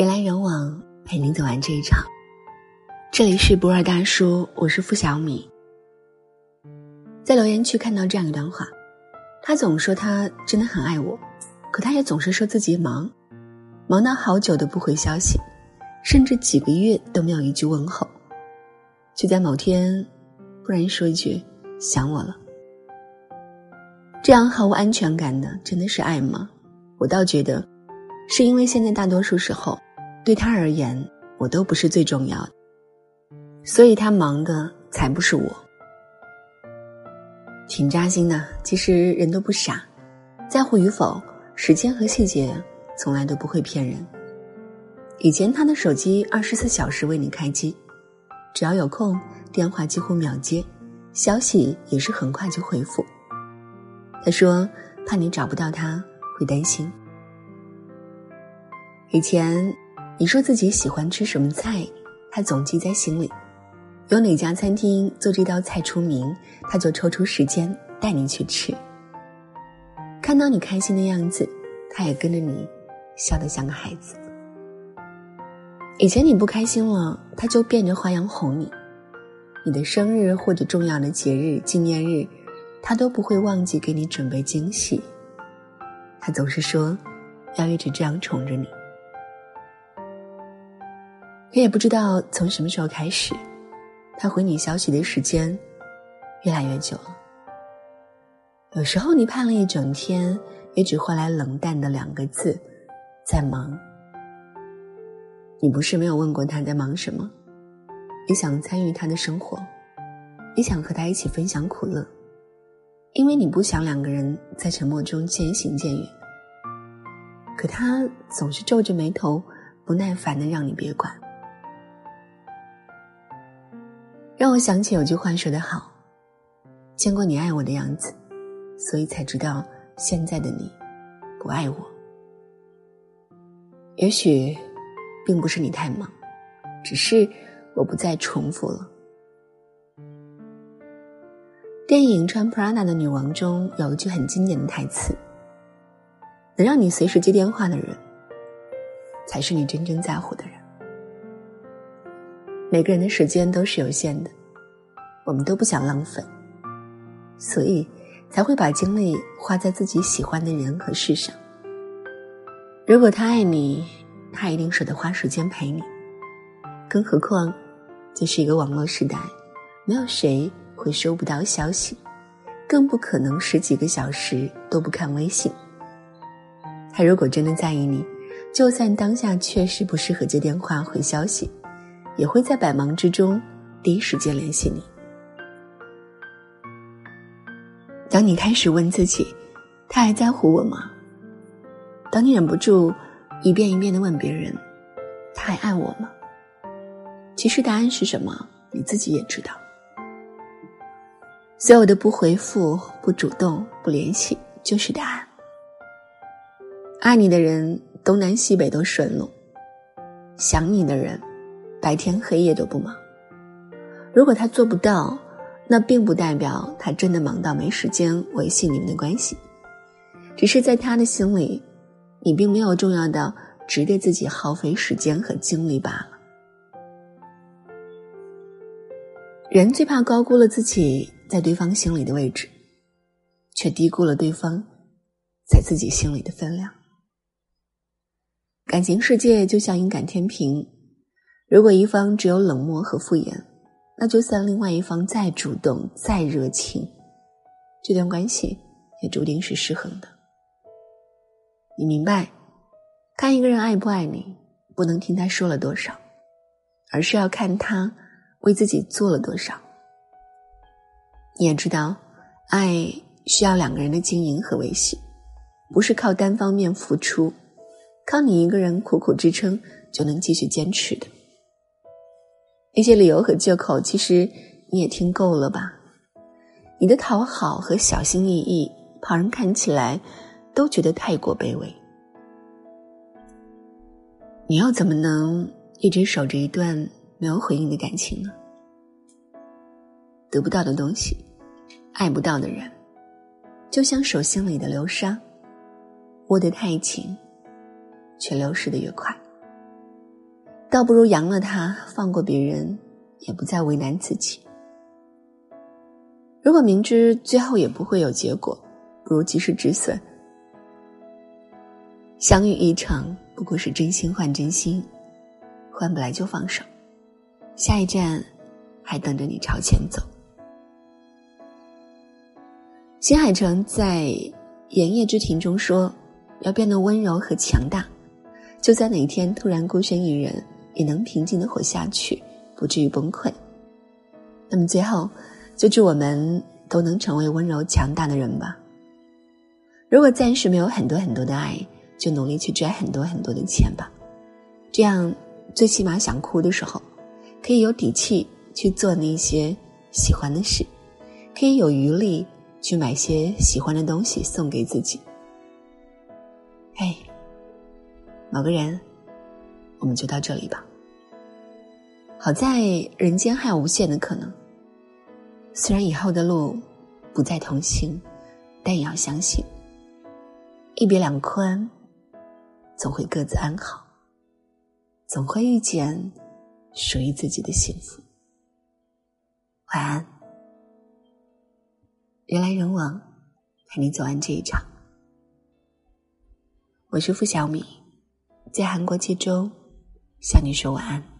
人来人往，陪你走完这一场。这里是不二大叔，我是付小米。在留言区看到这样一段话，他总说他真的很爱我，可他也总是说自己忙，忙到好久都不回消息，甚至几个月都没有一句问候，就在某天，忽然说一句想我了。这样毫无安全感的，真的是爱吗？我倒觉得，是因为现在大多数时候。对他而言，我都不是最重要的，所以他忙的才不是我。挺扎心的。其实人都不傻，在乎与否，时间和细节从来都不会骗人。以前他的手机二十四小时为你开机，只要有空，电话几乎秒接，消息也是很快就回复。他说怕你找不到他会担心。以前。你说自己喜欢吃什么菜，他总记在心里；有哪家餐厅做这道菜出名，他就抽出时间带你去吃。看到你开心的样子，他也跟着你笑得像个孩子。以前你不开心了，他就变着花样哄你。你的生日或者重要的节日、纪念日，他都不会忘记给你准备惊喜。他总是说，要一直这样宠着你。可也不知道从什么时候开始，他回你消息的时间越来越久了。有时候你盼了一整天，也只换来冷淡的两个字：“在忙。”你不是没有问过他在忙什么，也想参与他的生活，也想和他一起分享苦乐，因为你不想两个人在沉默中渐行渐远。可他总是皱着眉头，不耐烦的让你别管。让我想起有句话说得好：“见过你爱我的样子，所以才知道现在的你不爱我。”也许并不是你太忙，只是我不再重复了。电影《穿 Prada 的女王》中有一句很经典的台词：“能让你随时接电话的人，才是你真正在乎的人。”每个人的时间都是有限的，我们都不想浪费，所以才会把精力花在自己喜欢的人和事上。如果他爱你，他一定舍得花时间陪你。更何况，这是一个网络时代，没有谁会收不到消息，更不可能十几个小时都不看微信。他如果真的在意你，就算当下确实不适合接电话回消息。也会在百忙之中第一时间联系你。当你开始问自己，他还在乎我吗？当你忍不住一遍一遍的问别人，他还爱我吗？其实答案是什么，你自己也知道。所有的不回复、不主动、不联系，就是答案。爱你的人东南西北都顺路，想你的人。白天黑夜都不忙。如果他做不到，那并不代表他真的忙到没时间维系你们的关系，只是在他的心里，你并没有重要到值得自己耗费时间和精力罢了。人最怕高估了自己在对方心里的位置，却低估了对方在自己心里的分量。感情世界就像一杆天平。如果一方只有冷漠和敷衍，那就算另外一方再主动、再热情，这段关系也注定是失衡的。你明白，看一个人爱不爱你，不能听他说了多少，而是要看他为自己做了多少。你也知道，爱需要两个人的经营和维系，不是靠单方面付出，靠你一个人苦苦支撑就能继续坚持的。那些理由和借口，其实你也听够了吧？你的讨好和小心翼翼，旁人看起来都觉得太过卑微。你又怎么能一直守着一段没有回应的感情呢？得不到的东西，爱不到的人，就像手心里的流沙，握得太紧，却流失的越快。倒不如扬了他，放过别人，也不再为难自己。如果明知最后也不会有结果，不如及时止损。相遇一场，不过是真心换真心，换不来就放手，下一站还等着你朝前走。新海诚在《炎夜之庭》中说：“要变得温柔和强大，就在哪一天突然孤身一人，也能平静的活下去，不至于崩溃。”那么最后，就祝我们都能成为温柔强大的人吧。如果暂时没有很多很多的爱，就努力去赚很多很多的钱吧，这样最起码想哭的时候，可以有底气去做那些喜欢的事，可以有余力。去买些喜欢的东西送给自己。嘿，某个人，我们就到这里吧。好在人间还有无限的可能。虽然以后的路不再同行，但也要相信，一别两宽，总会各自安好，总会遇见属于自己的幸福。晚安。人来人往，陪你走完这一场。我是付小米，在韩国济州向你说晚安。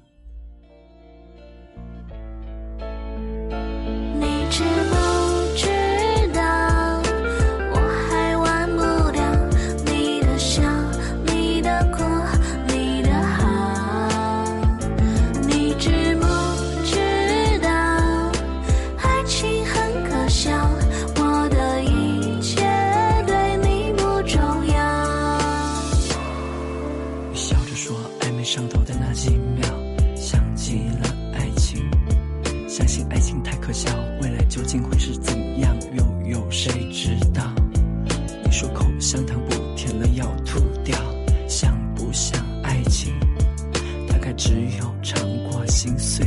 只有尝过心碎